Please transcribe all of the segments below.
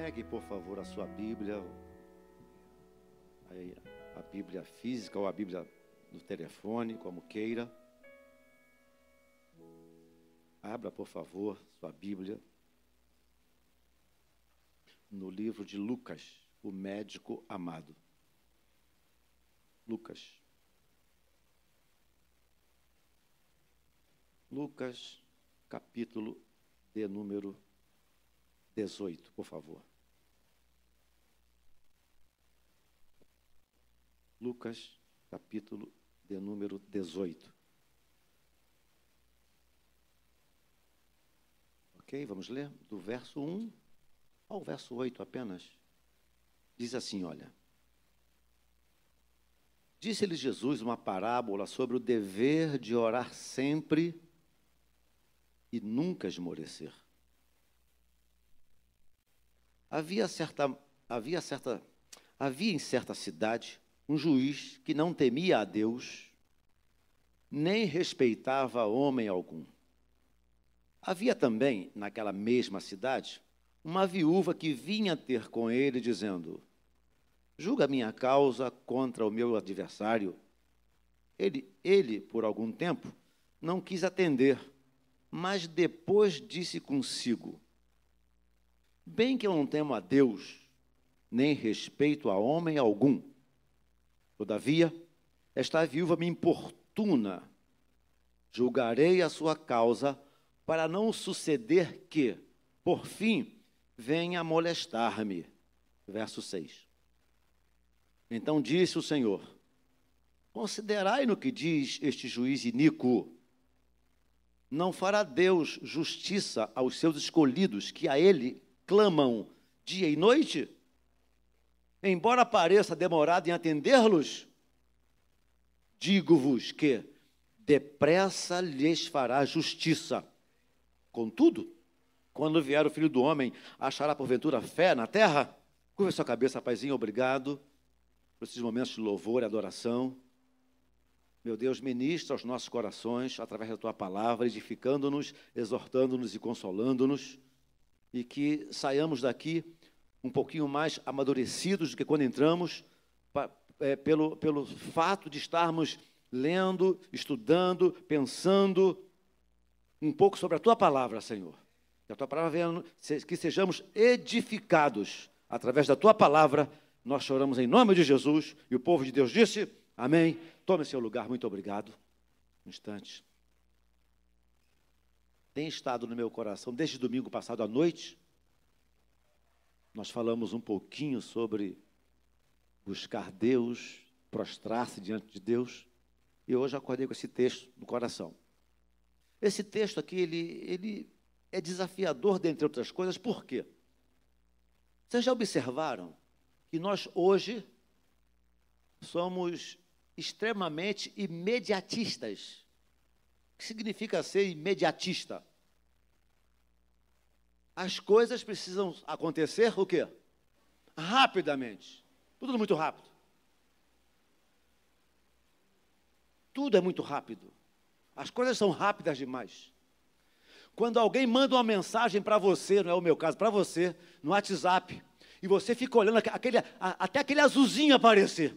Pegue, por favor, a sua Bíblia, a Bíblia física ou a Bíblia do telefone, como queira. Abra, por favor, sua Bíblia no livro de Lucas, o médico amado. Lucas. Lucas, capítulo de número 18, por favor. Lucas, capítulo de número 18. Ok, vamos ler do verso 1 ao verso 8 apenas. Diz assim: olha. Disse-lhe Jesus uma parábola sobre o dever de orar sempre e nunca esmorecer. Havia certa, havia certa, havia em certa cidade um juiz que não temia a Deus, nem respeitava homem algum. Havia também, naquela mesma cidade, uma viúva que vinha ter com ele, dizendo: Julga minha causa contra o meu adversário. Ele, ele, por algum tempo, não quis atender, mas depois disse consigo: Bem que eu não temo a Deus, nem respeito a homem algum. Todavia, esta viúva me importuna. Julgarei a sua causa, para não suceder que, por fim, venha molestar-me. Verso 6. Então disse o Senhor: Considerai no que diz este juiz iníquo. Não fará Deus justiça aos seus escolhidos que a ele clamam dia e noite? Embora pareça demorado em atendê-los, digo-vos que depressa lhes fará justiça. Contudo, quando vier o filho do homem, achará porventura fé na terra? Curva sua cabeça, paizinho, obrigado por esses momentos de louvor e adoração. Meu Deus, ministra aos nossos corações, através da tua palavra, edificando-nos, exortando-nos e consolando-nos, e que saiamos daqui um pouquinho mais amadurecidos do que quando entramos, é, pelo, pelo fato de estarmos lendo, estudando, pensando um pouco sobre a tua palavra, Senhor. Que a tua palavra venha, que sejamos edificados através da tua palavra. Nós choramos em nome de Jesus e o povo de Deus disse: Amém. Tome seu lugar, muito obrigado. Um instante. Tem estado no meu coração desde domingo passado à noite nós falamos um pouquinho sobre buscar Deus, prostrar-se diante de Deus, e hoje acordei com esse texto no coração. Esse texto aqui, ele, ele é desafiador, dentre outras coisas, por quê? Vocês já observaram que nós hoje somos extremamente imediatistas. O que significa ser imediatista? As coisas precisam acontecer o quê? Rapidamente. Tudo muito rápido. Tudo é muito rápido. As coisas são rápidas demais. Quando alguém manda uma mensagem para você, não é o meu caso, para você, no WhatsApp, e você fica olhando aquele, até aquele azulzinho aparecer.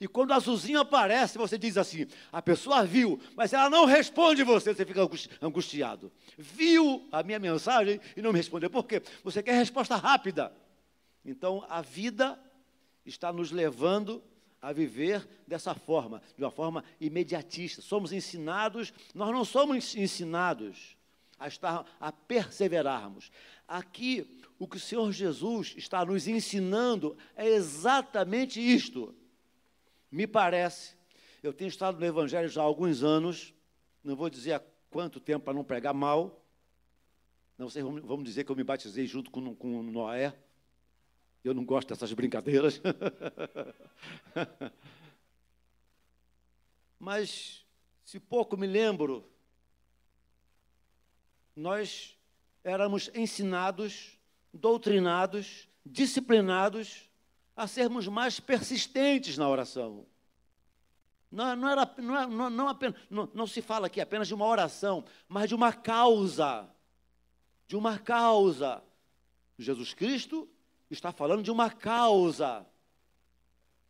E quando o azulzinho aparece, você diz assim: a pessoa viu, mas ela não responde você, você fica angustiado. Viu a minha mensagem e não me respondeu. Por quê? Você quer resposta rápida. Então a vida está nos levando a viver dessa forma, de uma forma imediatista. Somos ensinados, nós não somos ensinados a estar a perseverarmos. Aqui o que o Senhor Jesus está nos ensinando é exatamente isto me parece, eu tenho estado no Evangelho já há alguns anos, não vou dizer há quanto tempo para não pregar mal, não sei, vamos dizer que eu me batizei junto com, com Noé, eu não gosto dessas brincadeiras. Mas, se pouco me lembro, nós éramos ensinados, doutrinados, disciplinados a sermos mais persistentes na oração. Não, não, era, não, é, não, não, apenas, não, não se fala aqui apenas de uma oração, mas de uma causa. De uma causa. Jesus Cristo está falando de uma causa.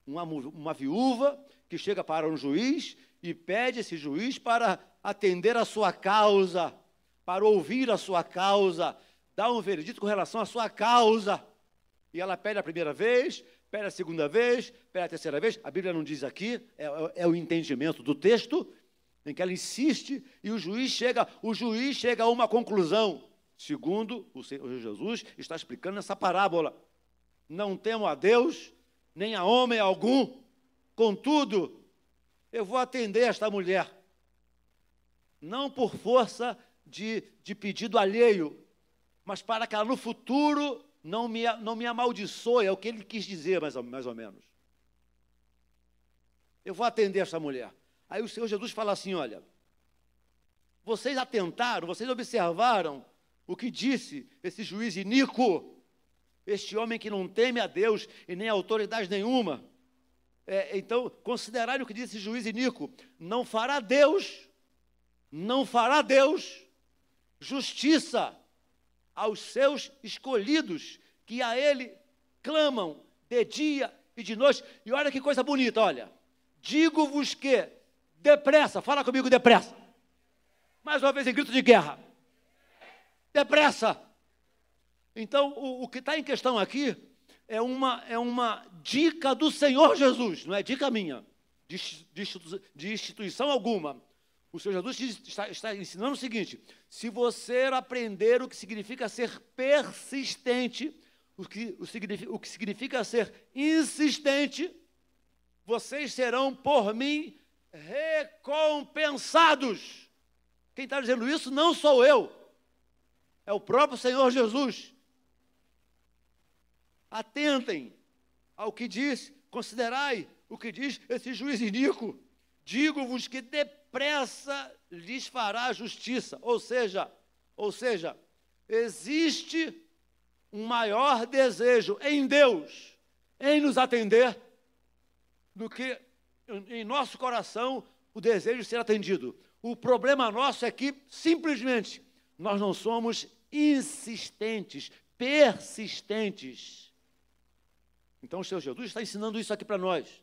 Uma, uma viúva que chega para um juiz e pede esse juiz para atender a sua causa, para ouvir a sua causa, dar um veredito com relação à sua causa. E ela pede a primeira vez, pede a segunda vez, pede a terceira vez. A Bíblia não diz aqui, é, é, é o entendimento do texto, em que ela insiste e o juiz chega, o juiz chega a uma conclusão, segundo o Senhor Jesus está explicando nessa parábola. Não temo a Deus, nem a homem algum, contudo, eu vou atender esta mulher, não por força de, de pedido alheio, mas para que ela no futuro não me, não me amaldiçoe, é o que ele quis dizer, mais ou, mais ou menos. Eu vou atender esta mulher. Aí o Senhor Jesus fala assim: olha, vocês atentaram, vocês observaram o que disse esse juiz iníquo, este homem que não teme a Deus e nem a autoridade nenhuma. É, então, considerai o que disse esse juiz iníquo: não fará Deus, não fará Deus justiça aos seus escolhidos, que a ele clamam de dia e de noite. E olha que coisa bonita, olha. Digo-vos que Depressa, fala comigo depressa. Mais uma vez em grito de guerra. Depressa. Então, o, o que está em questão aqui é uma, é uma dica do Senhor Jesus, não é dica minha, de, de, de instituição alguma. O Senhor Jesus está, está ensinando o seguinte: se você aprender o que significa ser persistente, o que, o, significa, o que significa ser insistente, vocês serão por mim recompensados. Quem está dizendo isso não sou eu, é o próprio Senhor Jesus. Atentem ao que diz, considerai o que diz esse juiz iníquo. Digo-vos que depressa lhes fará justiça. Ou seja, ou seja, existe um maior desejo em Deus em nos atender do que em nosso coração o desejo de ser atendido. O problema nosso é que, simplesmente, nós não somos insistentes, persistentes. Então, o Senhor Jesus está ensinando isso aqui para nós.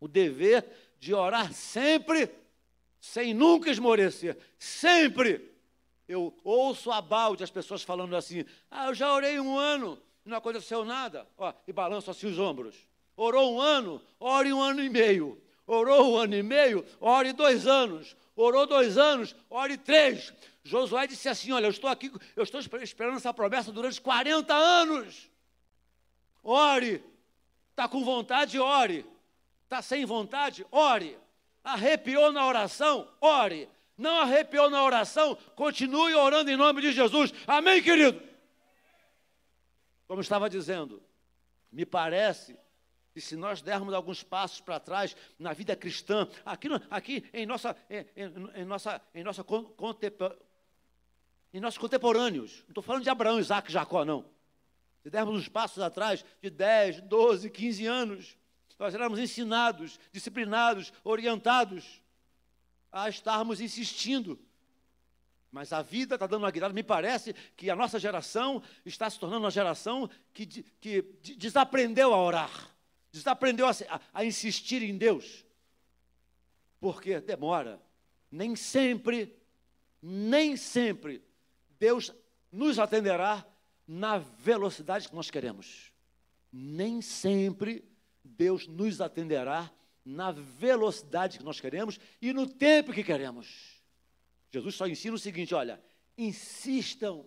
O dever de orar sempre, sem nunca esmorecer. Sempre. Eu ouço a balde as pessoas falando assim: ah, eu já orei um ano, não aconteceu nada. Ó, e balanço assim os ombros. Orou um ano, ore um ano e meio. Orou um ano e meio, ore dois anos. Orou dois anos, ore três. Josué disse assim: Olha, eu estou aqui, eu estou esperando essa promessa durante 40 anos. Ore. Está com vontade, ore. Está sem vontade, ore. Arrepiou na oração, ore. Não arrepiou na oração, continue orando em nome de Jesus. Amém, querido? Como estava dizendo, me parece e se nós dermos alguns passos para trás na vida cristã, aqui, aqui em, nossa, em, em, em nossa, em, nossa em nossos contemporâneos, não estou falando de Abraão, Isaac e Jacó, não. Se dermos uns passos atrás de 10, 12, 15 anos, nós éramos ensinados, disciplinados, orientados a estarmos insistindo. Mas a vida está dando uma guiada. Me parece que a nossa geração está se tornando uma geração que, que desaprendeu a orar. Desaprendeu a, a insistir em Deus. Porque demora. Nem sempre, nem sempre, Deus nos atenderá na velocidade que nós queremos. Nem sempre Deus nos atenderá na velocidade que nós queremos e no tempo que queremos. Jesus só ensina o seguinte: olha, insistam,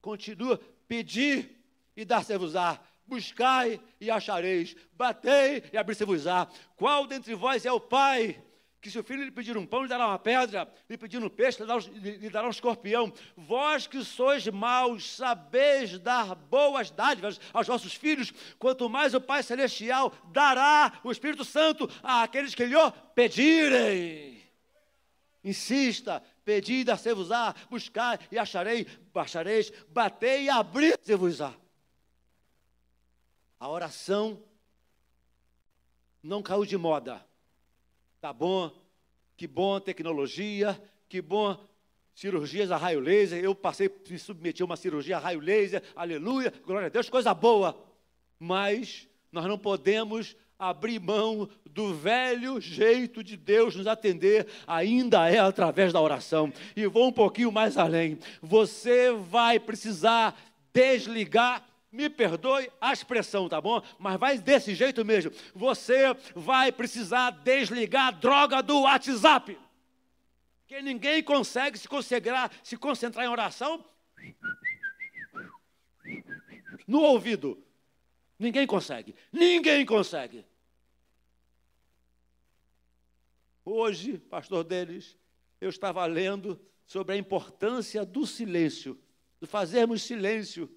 continua, pedir e dar-se-vos-á buscai e achareis, batei e abrir-se-vos-á. Qual dentre vós é o pai que se o filho lhe pedir um pão, lhe dará uma pedra, lhe pedir um peixe, lhe dará, lhe dará um escorpião. Vós que sois maus, sabeis dar boas dádivas aos vossos filhos, quanto mais o Pai Celestial dará o Espírito Santo àqueles que lhe pedirem. Insista, pedi e dar-se-vos-á, buscai e acharei, achareis, batei e abrir-se-vos-á. A oração não caiu de moda. Tá bom, que bom tecnologia, que bom cirurgias a raio laser, eu passei, me submeti a uma cirurgia a raio laser, aleluia, glória a Deus, coisa boa. Mas nós não podemos abrir mão do velho jeito de Deus nos atender, ainda é através da oração. E vou um pouquinho mais além. Você vai precisar desligar me perdoe a expressão, tá bom? Mas vai desse jeito mesmo. Você vai precisar desligar a droga do WhatsApp. Que ninguém consegue se concentrar, se concentrar em oração no ouvido. Ninguém consegue. Ninguém consegue. Hoje, pastor deles, eu estava lendo sobre a importância do silêncio, de fazermos silêncio,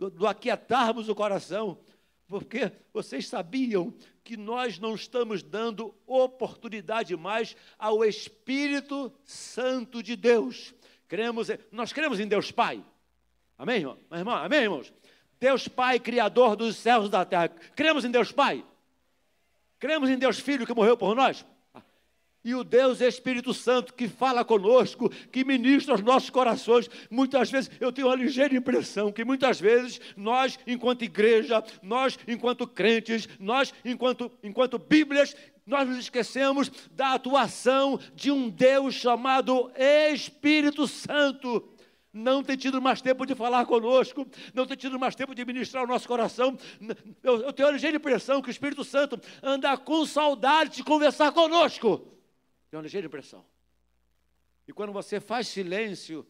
do, do aquietarmos o coração, porque vocês sabiam que nós não estamos dando oportunidade mais ao Espírito Santo de Deus. Cremos, nós cremos em Deus Pai. Amém, irmão? irmão? Amém, irmãos? Deus Pai, Criador dos céus e da terra. Cremos em Deus Pai? Cremos em Deus Filho que morreu por nós? E o Deus Espírito Santo que fala conosco, que ministra os nossos corações. Muitas vezes eu tenho uma ligeira impressão que muitas vezes nós, enquanto igreja, nós, enquanto crentes, nós, enquanto, enquanto Bíblias, nós nos esquecemos da atuação de um Deus chamado Espírito Santo. Não tem tido mais tempo de falar conosco, não tem tido mais tempo de ministrar o nosso coração. Eu, eu tenho a ligeira impressão que o Espírito Santo anda com saudade de conversar conosco. Tem uma ligeira impressão. E quando você faz silêncio,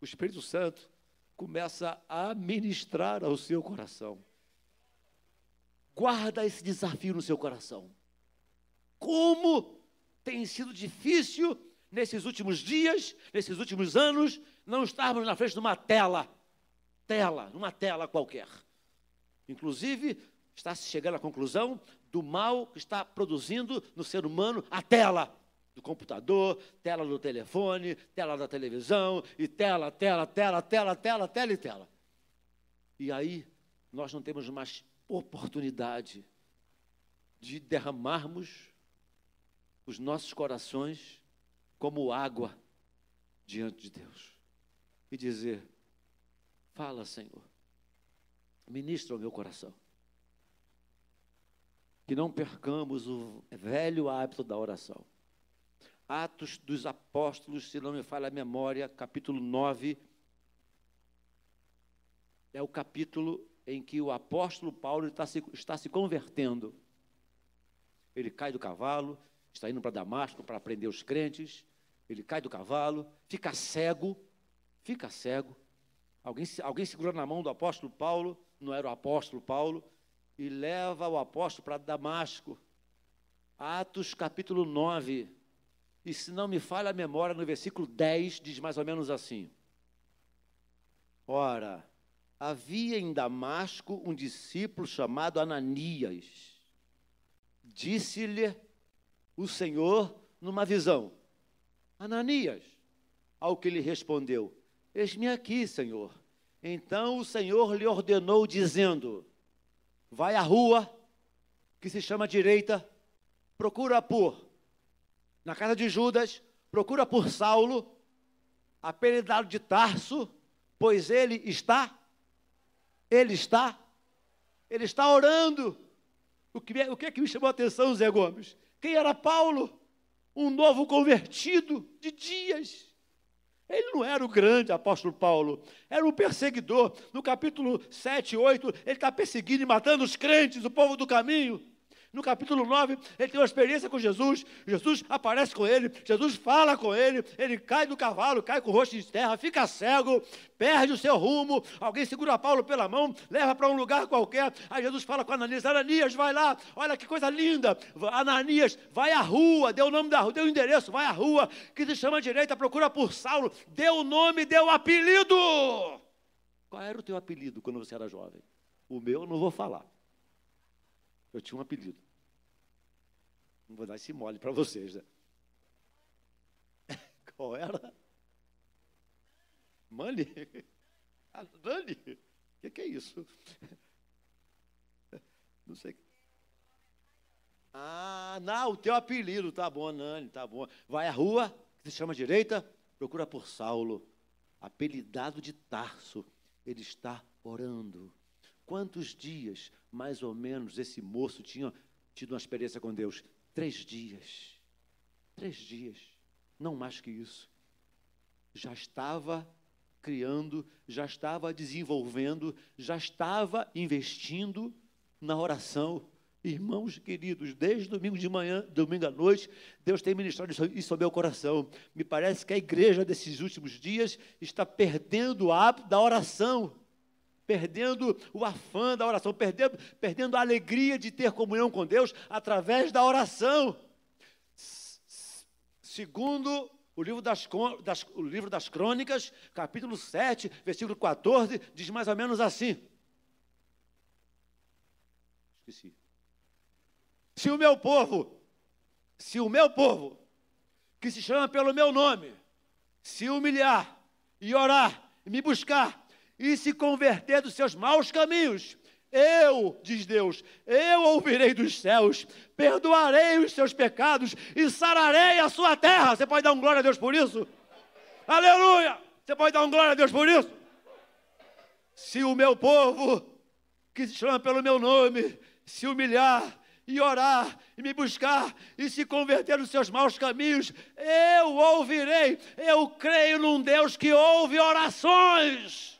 o Espírito Santo começa a ministrar ao seu coração. Guarda esse desafio no seu coração. Como tem sido difícil nesses últimos dias, nesses últimos anos, não estarmos na frente de uma tela. Tela, numa tela qualquer. Inclusive, está se chegando à conclusão do mal que está produzindo no ser humano a tela do computador, tela do telefone, tela da televisão, e tela, tela, tela, tela, tela, tela e tela. E aí nós não temos mais oportunidade de derramarmos os nossos corações como água diante de Deus e dizer: Fala, Senhor, ministra o meu coração que não percamos o velho hábito da oração. Atos dos Apóstolos, se não me falha a memória, capítulo 9, é o capítulo em que o apóstolo Paulo está se, está se convertendo. Ele cai do cavalo, está indo para Damasco para prender os crentes. Ele cai do cavalo, fica cego, fica cego. Alguém, alguém segurando na mão do apóstolo Paulo, não era o apóstolo Paulo, e leva o apóstolo para Damasco. Atos capítulo 9. E se não me falha a memória, no versículo 10 diz mais ou menos assim: Ora, havia em Damasco um discípulo chamado Ananias. Disse-lhe o Senhor numa visão: Ananias. Ao que lhe respondeu: Eis-me aqui, Senhor. Então o Senhor lhe ordenou, dizendo: vai à rua, que se chama direita, procura por, na casa de Judas, procura por Saulo, apelidado de Tarso, pois ele está, ele está, ele está orando. O que, o que é que me chamou a atenção, Zé Gomes? Quem era Paulo? Um novo convertido de dias. Ele não era o grande apóstolo Paulo, era um perseguidor. No capítulo 7, 8, ele está perseguindo e matando os crentes, o povo do caminho. No capítulo 9, ele tem uma experiência com Jesus. Jesus aparece com ele, Jesus fala com ele, ele cai do cavalo, cai com o rosto de terra, fica cego, perde o seu rumo. Alguém segura Paulo pela mão, leva para um lugar qualquer. Aí Jesus fala com Ananias: Ananias, vai lá, olha que coisa linda. Ananias, vai à rua, deu o nome da rua, deu o endereço, vai à rua, que se chama direita, procura por Saulo, deu o nome, deu o apelido. Qual era o teu apelido quando você era jovem? O meu eu não vou falar. Eu tinha um apelido. Não vou dar esse mole para vocês, né? Qual era? Mani? Dani? O que, que é isso? Não sei. Ah, não, o teu apelido, tá bom, Nani, tá bom. Vai à rua, que se chama direita, procura por Saulo, apelidado de Tarso, ele está orando. Quantos dias, mais ou menos, esse moço tinha tido uma experiência com Deus? Três dias. Três dias. Não mais que isso. Já estava criando, já estava desenvolvendo, já estava investindo na oração. Irmãos queridos, desde domingo de manhã, domingo à noite, Deus tem ministrado isso ao meu coração. Me parece que a igreja desses últimos dias está perdendo o hábito da oração, perdendo o afã da oração, perdendo, perdendo a alegria de ter comunhão com Deus através da oração. Segundo o livro das, das, o livro das Crônicas, capítulo 7, versículo 14, diz mais ou menos assim. Esqueci. Se o meu povo, se o meu povo, que se chama pelo meu nome, se humilhar e orar e me buscar e se converter dos seus maus caminhos, eu, diz Deus, eu ouvirei dos céus, perdoarei os seus pecados e sararei a sua terra. Você pode dar um glória a Deus por isso? Aleluia! Você pode dar um glória a Deus por isso? Se o meu povo, que se chama pelo meu nome, se humilhar e orar e me buscar e se converter dos seus maus caminhos, eu ouvirei. Eu creio num Deus que ouve orações.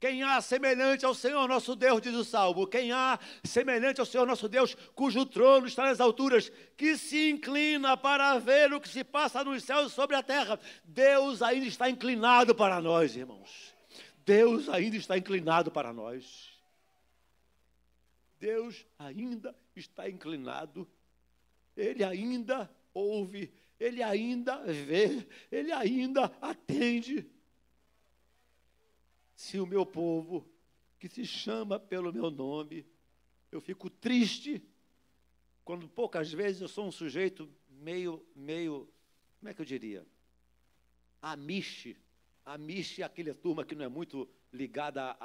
Quem há semelhante ao Senhor nosso Deus, diz o salmo, quem há semelhante ao Senhor nosso Deus, cujo trono está nas alturas, que se inclina para ver o que se passa nos céus e sobre a terra. Deus ainda está inclinado para nós, irmãos. Deus ainda está inclinado para nós. Deus ainda está inclinado. Ele ainda ouve, ele ainda vê, ele ainda atende se o meu povo, que se chama pelo meu nome, eu fico triste quando poucas vezes eu sou um sujeito meio, meio, como é que eu diria? Amiche. Amiche é aquela turma que não é muito ligada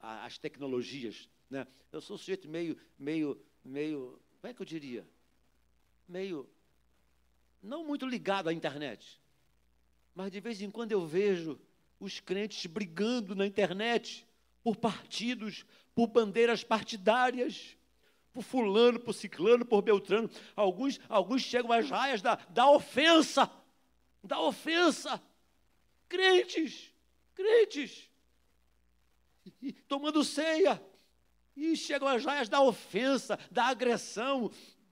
às tecnologias. Né? Eu sou um sujeito meio, meio, meio, como é que eu diria? Meio, não muito ligado à internet. Mas de vez em quando eu vejo os crentes brigando na internet por partidos, por bandeiras partidárias, por fulano, por ciclano, por beltrano. Alguns, alguns chegam às raias da, da ofensa, da ofensa. Crentes, crentes, tomando ceia, e chegam às raias da ofensa, da agressão,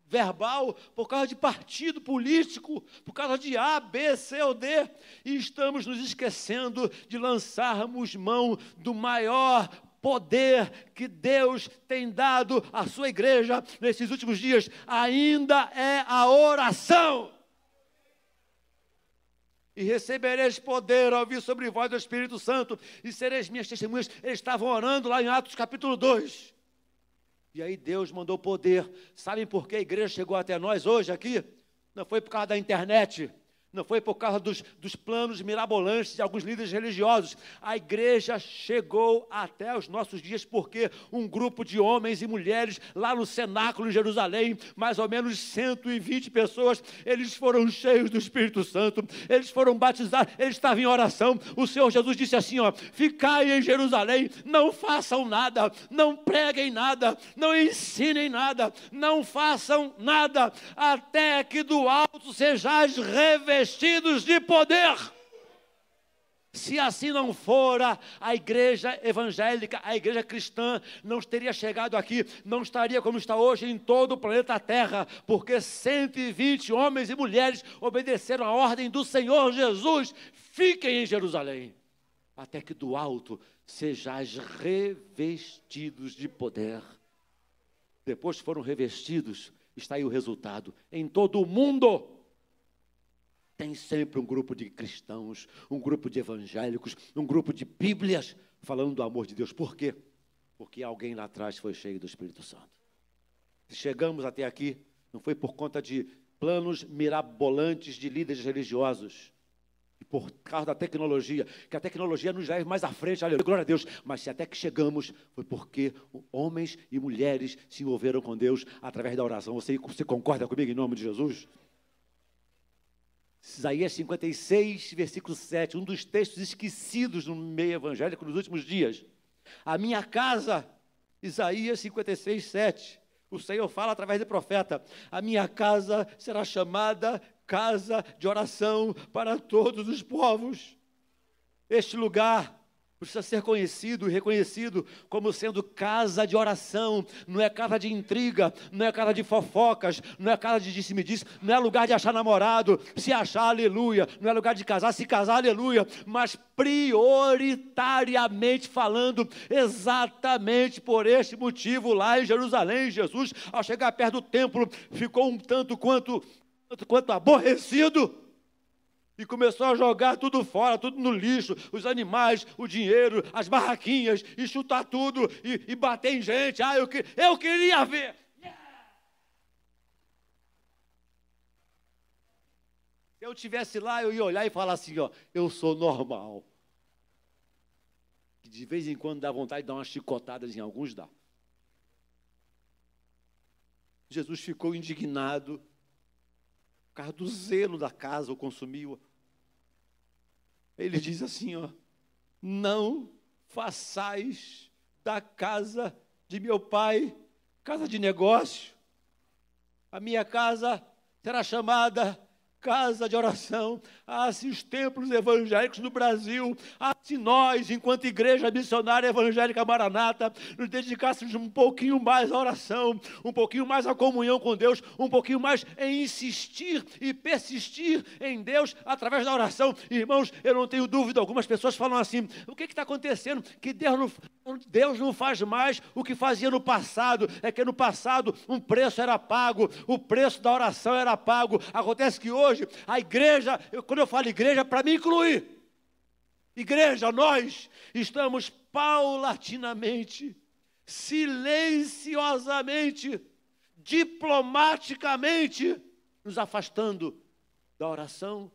verbal, por causa de partido político, por causa de A, B, C ou D, e estamos nos esquecendo de lançarmos mão do maior poder que Deus tem dado à sua igreja nesses últimos dias, ainda é a oração. E recebereis poder ao ouvir sobre vós do Espírito Santo, e sereis minhas testemunhas. Eles estavam orando lá em Atos capítulo 2. E aí Deus mandou poder. Sabem por que a igreja chegou até nós hoje aqui? Não foi por causa da internet, não foi por causa dos, dos, planos mirabolantes de alguns líderes religiosos. A igreja chegou até os nossos dias porque um grupo de homens e mulheres lá no cenáculo em Jerusalém, mais ou menos 120 pessoas, eles foram cheios do Espírito Santo, eles foram batizados, eles estavam em oração. O Senhor Jesus disse assim: ó, ficai em Jerusalém, não façam nada, não preguem nada, não ensinem nada, não façam nada, até que do alto sejais revelados revestidos de poder. Se assim não fora, a igreja evangélica, a igreja cristã, não teria chegado aqui, não estaria como está hoje em todo o planeta Terra, porque 120 homens e mulheres obedeceram a ordem do Senhor Jesus: fiquem em Jerusalém, até que do alto sejais revestidos de poder. Depois foram revestidos, está aí o resultado, em todo o mundo tem sempre um grupo de cristãos, um grupo de evangélicos, um grupo de Bíblias falando do amor de Deus. Por quê? Porque alguém lá atrás foi cheio do Espírito Santo. Se chegamos até aqui, não foi por conta de planos mirabolantes de líderes religiosos, e por causa da tecnologia, que a tecnologia nos leva mais à frente, aleluia, glória a Deus, mas se até que chegamos, foi porque homens e mulheres se envolveram com Deus através da oração. Você, você concorda comigo em nome de Jesus? Isaías 56, versículo 7, um dos textos esquecidos no meio evangélico nos últimos dias. A minha casa, Isaías 56, 7. O Senhor fala através do profeta: A minha casa será chamada casa de oração para todos os povos. Este lugar precisa ser conhecido e reconhecido como sendo casa de oração, não é casa de intriga, não é casa de fofocas, não é casa de disse-me-disse, não é lugar de achar namorado, se achar, aleluia, não é lugar de casar, se casar, aleluia, mas prioritariamente falando, exatamente por este motivo, lá em Jerusalém, Jesus, ao chegar perto do templo, ficou um tanto quanto, tanto quanto aborrecido, e começou a jogar tudo fora, tudo no lixo, os animais, o dinheiro, as barraquinhas, e chutar tudo, e, e bater em gente. Ah, eu, que, eu queria ver. Se eu tivesse lá, eu ia olhar e falar assim, ó, eu sou normal. De vez em quando dá vontade de dar umas chicotadas em alguns, dá. Jesus ficou indignado, causa do zelo da casa o consumiu. Ele diz assim, ó: Não façais da casa de meu pai casa de negócio. A minha casa será chamada casa de oração, ah, se os templos evangélicos no Brasil, ah, se nós, enquanto igreja missionária evangélica Maranata, nos dedicássemos um pouquinho mais à oração, um pouquinho mais à comunhão com Deus, um pouquinho mais em insistir e persistir em Deus através da oração. Irmãos, eu não tenho dúvida, algumas pessoas falam assim: o que está acontecendo? Que Deus não, Deus não faz mais o que fazia no passado, é que no passado um preço era pago, o preço da oração era pago. Acontece que hoje, hoje, a igreja, eu, quando eu falo igreja, para me incluir. Igreja, nós estamos paulatinamente, silenciosamente, diplomaticamente, nos afastando da oração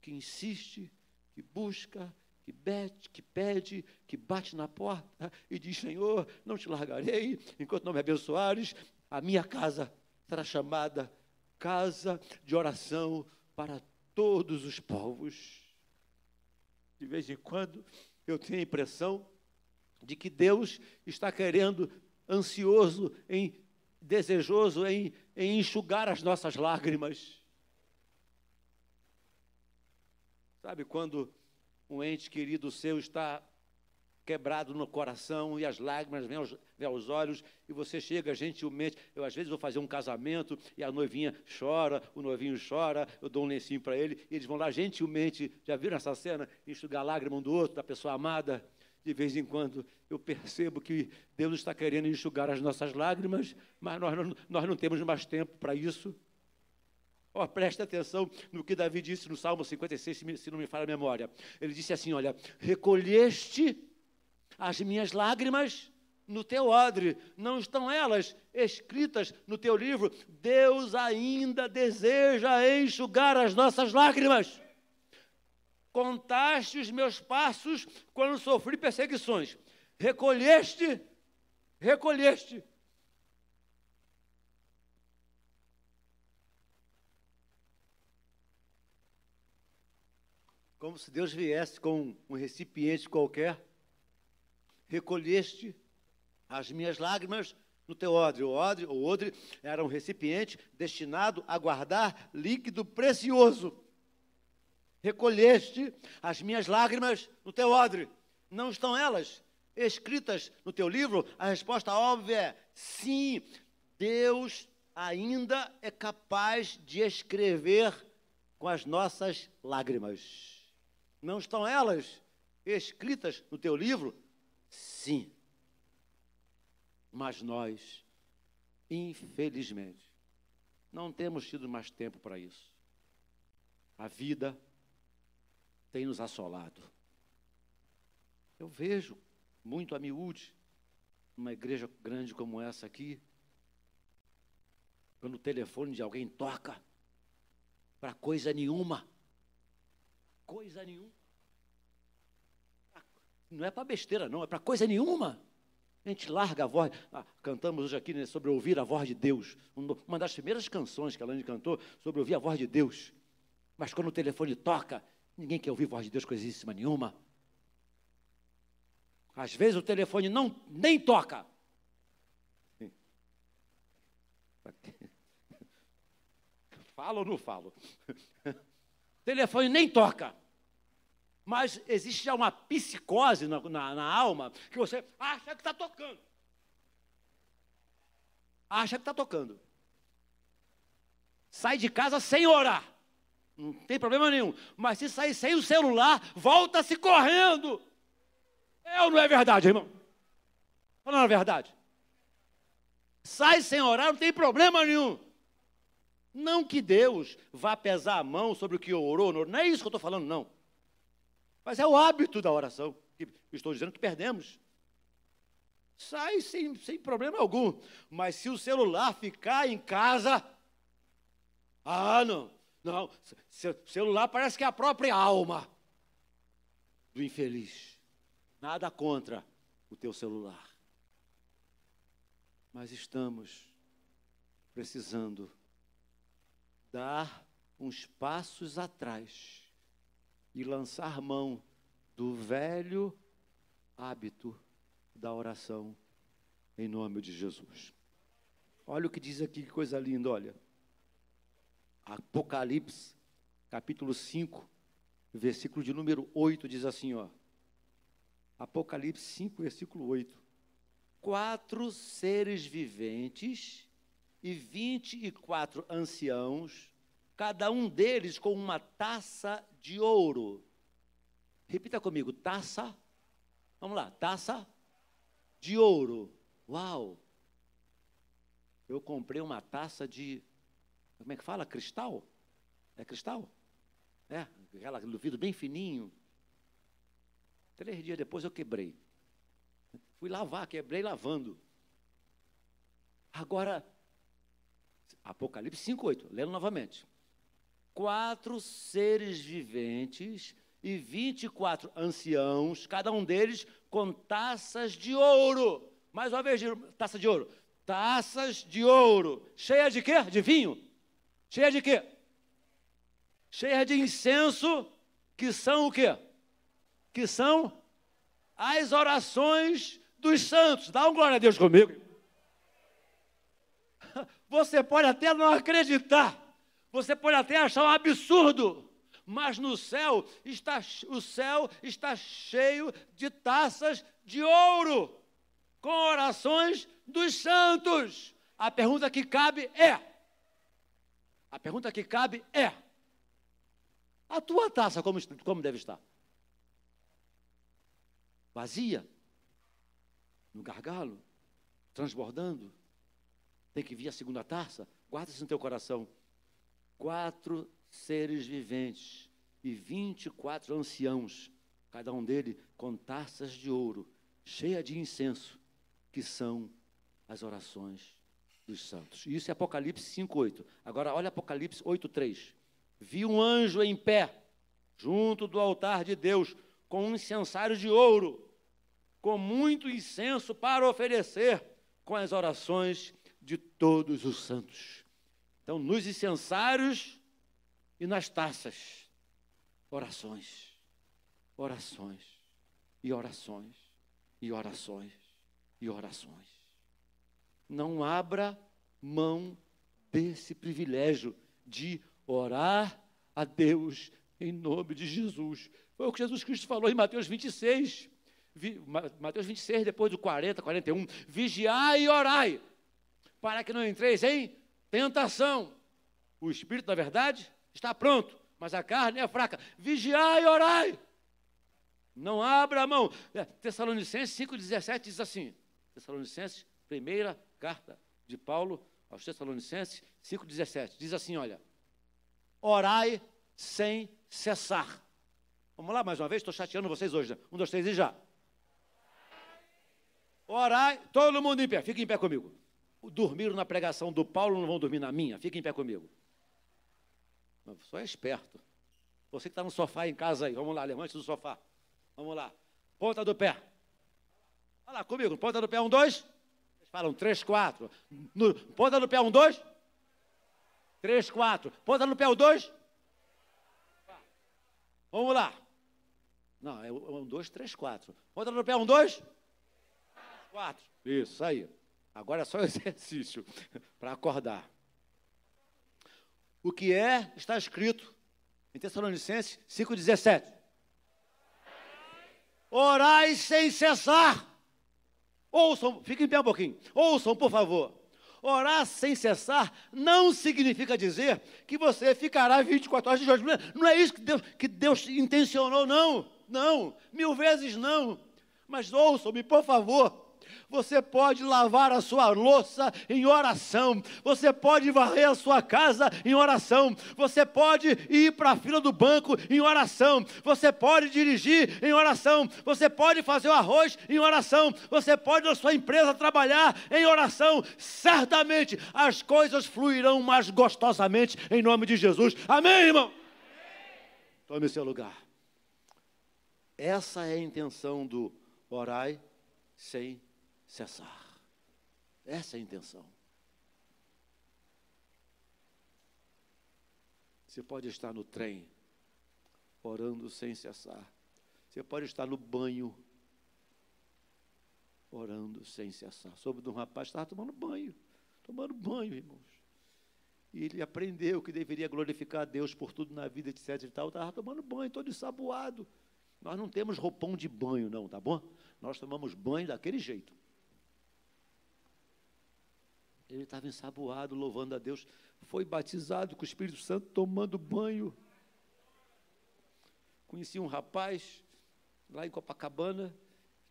que insiste, que busca, que bete, que pede, que bate na porta e diz: Senhor, não te largarei enquanto não me abençoares. A minha casa será chamada casa de oração para todos os povos. De vez em quando eu tenho a impressão de que Deus está querendo, ansioso, em, desejoso em, em enxugar as nossas lágrimas. Sabe quando um ente querido seu está quebrado no coração e as lágrimas vêm aos, vêm aos, olhos e você chega gentilmente. Eu às vezes vou fazer um casamento e a noivinha chora, o noivinho chora, eu dou um lencinho para ele e eles vão lá gentilmente. Já viram essa cena? Enxugar a lágrima um do outro, da pessoa amada. De vez em quando eu percebo que Deus está querendo enxugar as nossas lágrimas, mas nós não, nós não temos mais tempo para isso. Oh, preste atenção no que Davi disse no Salmo 56, se não me falha a memória. Ele disse assim: Olha, recolheste as minhas lágrimas no teu odre, não estão elas escritas no teu livro? Deus ainda deseja enxugar as nossas lágrimas. Contaste os meus passos quando sofri perseguições. Recolheste, recolheste. Como se Deus viesse com um recipiente qualquer recolheste as minhas lágrimas no teu odre. O odre, o odre era um recipiente destinado a guardar líquido precioso. Recolheste as minhas lágrimas no teu odre. Não estão elas escritas no teu livro? A resposta óbvia é sim. Deus ainda é capaz de escrever com as nossas lágrimas. Não estão elas escritas no teu livro? Sim. Mas nós, infelizmente, não temos tido mais tempo para isso. A vida tem nos assolado. Eu vejo muito a miúde, numa igreja grande como essa aqui, quando o telefone de alguém toca, para coisa nenhuma. Coisa nenhuma. Não é para besteira, não, é para coisa nenhuma. A gente larga a voz. Ah, cantamos hoje aqui né, sobre ouvir a voz de Deus. Uma das primeiras canções que a Lani cantou sobre ouvir a voz de Deus. Mas quando o telefone toca, ninguém quer ouvir voz de Deus coisíssima nenhuma. Às vezes o telefone não nem toca. Falo ou não falo? O telefone nem toca. Mas existe já uma psicose na, na, na alma que você acha que está tocando. Acha que está tocando. Sai de casa sem orar. Não tem problema nenhum. Mas se sair sem o celular, volta-se correndo. É ou não é verdade, irmão? Falando a verdade. Sai sem orar, não tem problema nenhum. Não que Deus vá pesar a mão sobre o que orou, não é isso que eu estou falando, não. Mas é o hábito da oração que estou dizendo que perdemos. Sai sem, sem problema algum. Mas se o celular ficar em casa, ah, não. Não, celular parece que é a própria alma do infeliz. Nada contra o teu celular. Mas estamos precisando dar uns passos atrás e lançar mão do velho hábito da oração em nome de Jesus. Olha o que diz aqui, que coisa linda, olha. Apocalipse, capítulo 5, versículo de número 8, diz assim, ó. Apocalipse 5, versículo 8. Quatro seres viventes e vinte e quatro anciãos, cada um deles com uma taça de ouro. Repita comigo, taça. Vamos lá, taça de ouro. Uau! Eu comprei uma taça de como é que fala? Cristal? É cristal? É, aquela do vidro bem fininho. Três dias depois eu quebrei. Fui lavar, quebrei lavando. Agora, Apocalipse 5,8, lendo novamente. Quatro seres viventes e 24 anciãos, cada um deles com taças de ouro. Mais uma vez, taça de ouro. Taças de ouro. Cheia de quê? De vinho? Cheia de quê? Cheia de incenso, que são o quê? Que são as orações dos santos. Dá um glória a Deus comigo. Você pode até não acreditar, você pode até achar um absurdo, mas no céu está o céu está cheio de taças de ouro com orações dos santos. A pergunta que cabe é: a pergunta que cabe é: a tua taça como, como deve estar? Vazia? No gargalo? Transbordando? Tem que vir a segunda taça? Guarda isso no teu coração. Quatro seres viventes e vinte e quatro anciãos, cada um deles com taças de ouro, cheia de incenso, que são as orações dos santos. Isso é Apocalipse 5:8. Agora olha Apocalipse 8:3. Vi um anjo em pé junto do altar de Deus com um incensário de ouro, com muito incenso para oferecer com as orações de todos os santos. Então, nos incensários e nas taças, orações, orações e orações e orações e orações não abra mão desse privilégio de orar a Deus em nome de Jesus. Foi o que Jesus Cristo falou em Mateus 26. Mateus 26, depois do 40, 41. Vigiai e orai, para que não entreis em tentação. O espírito, na verdade, está pronto, mas a carne é fraca. Vigiai e orai. Não abra a mão. É, Tessalonicenses 5,17 diz assim: Tessalonicenses, primeira carta de Paulo aos Tessalonicenses 5,17. Diz assim: olha, orai sem cessar. Vamos lá mais uma vez, estou chateando vocês hoje. Né? Um, dois, três e já. Orai, todo mundo em pé, fica em pé comigo. Dormiram na pregação do Paulo, não vão dormir na minha, fica em pé comigo. Só é esperto. Você que está no sofá em casa aí, vamos lá, levante do sofá. Vamos lá. Ponta do pé. Olha lá comigo, ponta do pé, um, dois. Falam três, quatro. No, ponta no pé um, dois. Três, quatro. Ponta no pé o dois. Vamos lá. Não, é um, dois, três, quatro. Conta no pé, um, dois. Quatro. Isso aí. Agora é só exercício para acordar. O que é, está escrito em Tessalonicenses 5,17. Orai sem cessar. Ouçam, fiquem em pé um pouquinho. Ouçam, por favor. Orar sem cessar não significa dizer que você ficará 24 horas de jejum. Não é isso que Deus, que Deus intencionou, não. Não, mil vezes não. Mas ouçam-me, por favor. Você pode lavar a sua louça em oração. Você pode varrer a sua casa em oração. Você pode ir para a fila do banco em oração. Você pode dirigir em oração. Você pode fazer o arroz em oração. Você pode na sua empresa trabalhar em oração. Certamente as coisas fluirão mais gostosamente em nome de Jesus. Amém, irmão? Tome seu lugar. Essa é a intenção do orai sem cessar. Essa é a intenção. Você pode estar no trem, orando sem cessar. Você pode estar no banho, orando sem cessar. Soube de um rapaz que estava tomando banho, tomando banho, irmãos. E ele aprendeu que deveria glorificar a Deus por tudo na vida, etc. E tal. Estava tomando banho, todo ensaboado. Nós não temos roupão de banho, não, tá bom? Nós tomamos banho daquele jeito. Ele estava ensaboado, louvando a Deus. Foi batizado com o Espírito Santo, tomando banho. Conheci um rapaz lá em Copacabana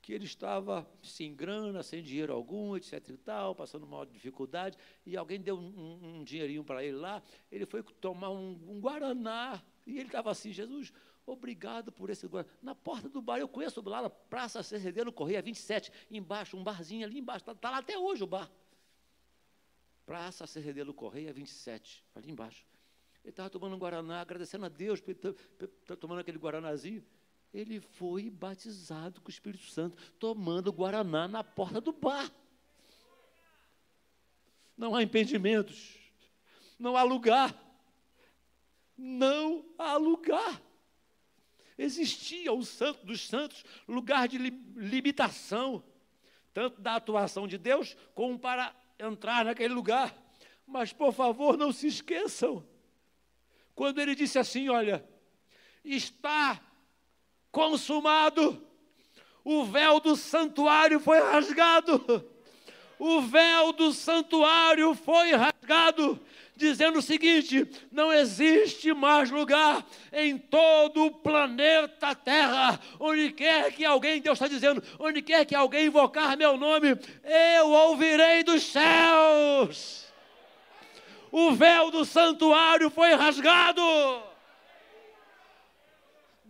que ele estava sem grana, sem dinheiro algum, etc e tal, passando uma dificuldade, e alguém deu um, um, dinheirinho para ele lá, ele foi tomar um, um Guaraná, e ele estava assim, Jesus, obrigado por esse Guaraná. Na porta do bar, eu conheço lá na Praça CCD, no Correia 27, embaixo, um barzinho ali embaixo, está tá lá até hoje o bar. Praça Cerredelo Correia 27, ali embaixo. Ele estava tomando um Guaraná, agradecendo a Deus por estar tomando aquele Guaranazinho. Ele foi batizado com o Espírito Santo, tomando Guaraná na porta do bar. Não há impedimentos, não há lugar. Não há lugar. Existia o Santo dos Santos, lugar de limitação, tanto da atuação de Deus, como para entrar naquele lugar. Mas, por favor, não se esqueçam. Quando ele disse assim: Olha, está consumado, o véu do santuário foi rasgado. O véu do santuário foi rasgado dizendo o seguinte: não existe mais lugar em todo o planeta Terra, onde quer que alguém, Deus está dizendo, onde quer que alguém invocar meu nome, eu ouvirei dos céus. O véu do santuário foi rasgado.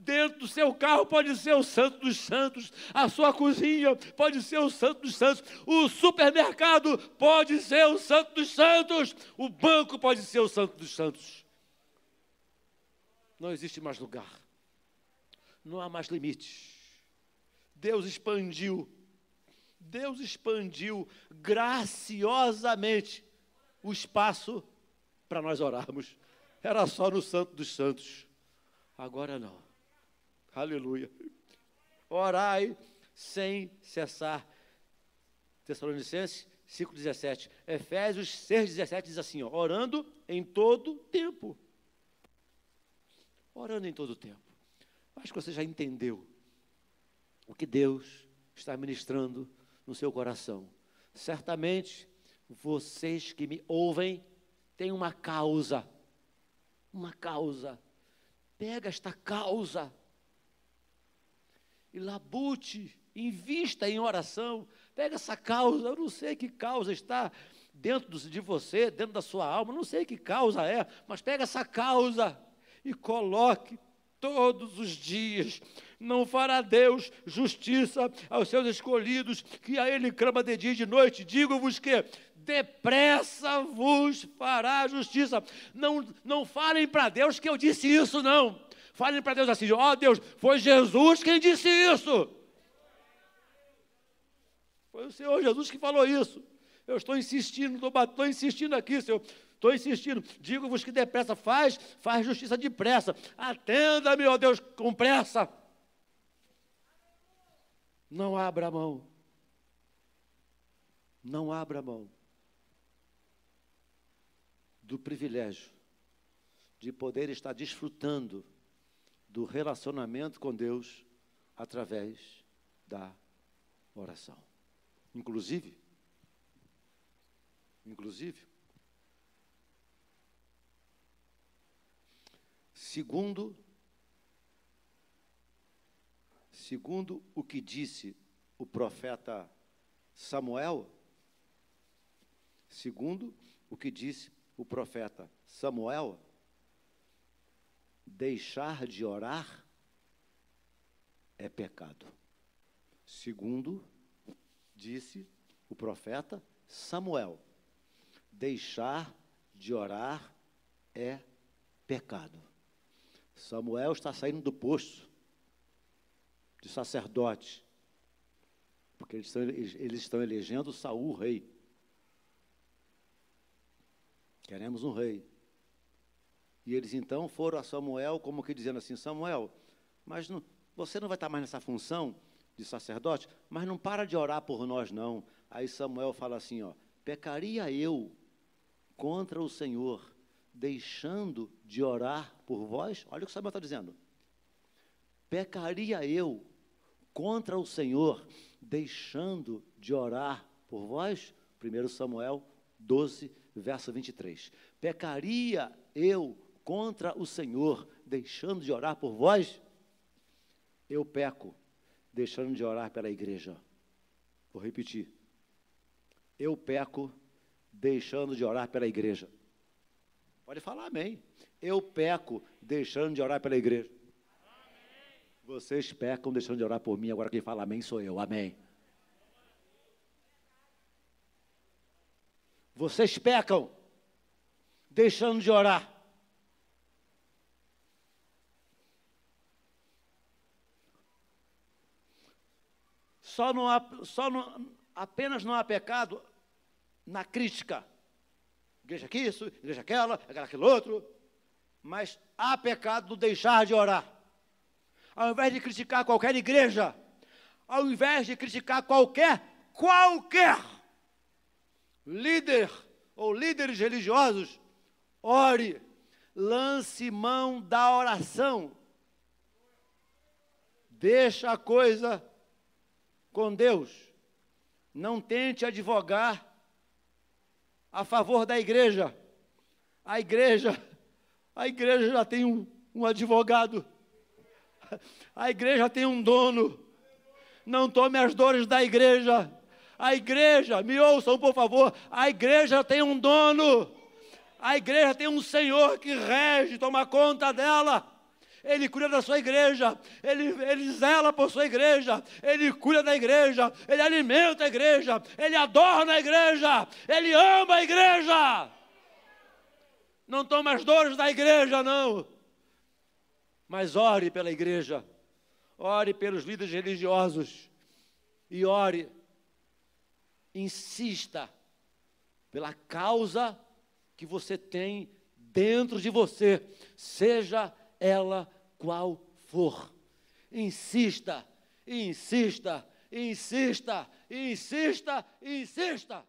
Dentro do seu carro pode ser o Santo dos Santos, a sua cozinha pode ser o Santo dos Santos, o supermercado pode ser o Santo dos Santos, o banco pode ser o Santo dos Santos. Não existe mais lugar, não há mais limites. Deus expandiu, Deus expandiu graciosamente o espaço para nós orarmos. Era só no Santo dos Santos, agora não. Aleluia. Orai sem cessar. Tessalonicenses 5,17. Efésios 6,17 diz assim: ó, orando em todo tempo. Orando em todo tempo. Acho que você já entendeu o que Deus está ministrando no seu coração. Certamente, vocês que me ouvem têm uma causa. Uma causa. Pega esta causa e labute, invista em oração, pega essa causa, eu não sei que causa está dentro de você, dentro da sua alma, não sei que causa é, mas pega essa causa e coloque todos os dias. Não fará Deus justiça aos seus escolhidos, que a Ele clama de dia e de noite. Digo-vos que depressa vos fará justiça. Não, não falem para Deus que eu disse isso, não. Falem para Deus assim: ó oh, Deus, foi Jesus quem disse isso. Foi o Senhor Jesus que falou isso. Eu estou insistindo, estou, insistindo aqui, Senhor. estou insistindo. Digo-vos que depressa faz, faz justiça depressa. Atenda-me, ó Deus, com pressa. Não abra mão. Não abra mão do privilégio de poder estar desfrutando do relacionamento com Deus através da oração. Inclusive, inclusive, segundo segundo o que disse o profeta Samuel, segundo o que disse o profeta Samuel, deixar de orar é pecado. Segundo disse o profeta Samuel, deixar de orar é pecado. Samuel está saindo do poço de sacerdote, porque eles estão, eles estão elegendo Saul rei. Queremos um rei. E eles então foram a Samuel, como que dizendo assim: Samuel, mas não, você não vai estar mais nessa função de sacerdote, mas não para de orar por nós, não. Aí Samuel fala assim: ó, pecaria eu contra o Senhor, deixando de orar por vós? Olha o que Samuel está dizendo. Pecaria eu contra o Senhor, deixando de orar por vós? 1 Samuel 12, verso 23. Pecaria eu contra o Senhor, deixando de orar por vós? Eu peco, deixando de orar pela igreja. Vou repetir. Eu peco, deixando de orar pela igreja. Pode falar amém. Eu peco, deixando de orar pela igreja. Vocês pecam, deixando de orar por mim. Agora quem fala amém sou eu. Amém. Vocês pecam, deixando de orar. Só não há, só não, apenas não há pecado na crítica. Igreja aqui, isso, igreja aquela, aquela, aquele outro. Mas há pecado no deixar de orar. Ao invés de criticar qualquer igreja, ao invés de criticar qualquer, qualquer líder ou líderes religiosos, ore, lance mão da oração. Deixa a coisa com Deus. Não tente advogar a favor da igreja. A igreja, a igreja já tem um, um advogado. A igreja tem um dono. Não tome as dores da igreja. A igreja, me ouçam por favor, a igreja tem um dono. A igreja tem um Senhor que rege, toma conta dela. Ele cuida da sua igreja, ele, ele zela por sua igreja, ele cuida da igreja, ele alimenta a igreja, ele adorna a igreja, ele ama a igreja. Não toma as dores da igreja, não. Mas ore pela igreja, ore pelos líderes religiosos. E ore, insista pela causa que você tem dentro de você, seja ela qual for. Insista, insista, insista, insista, insista.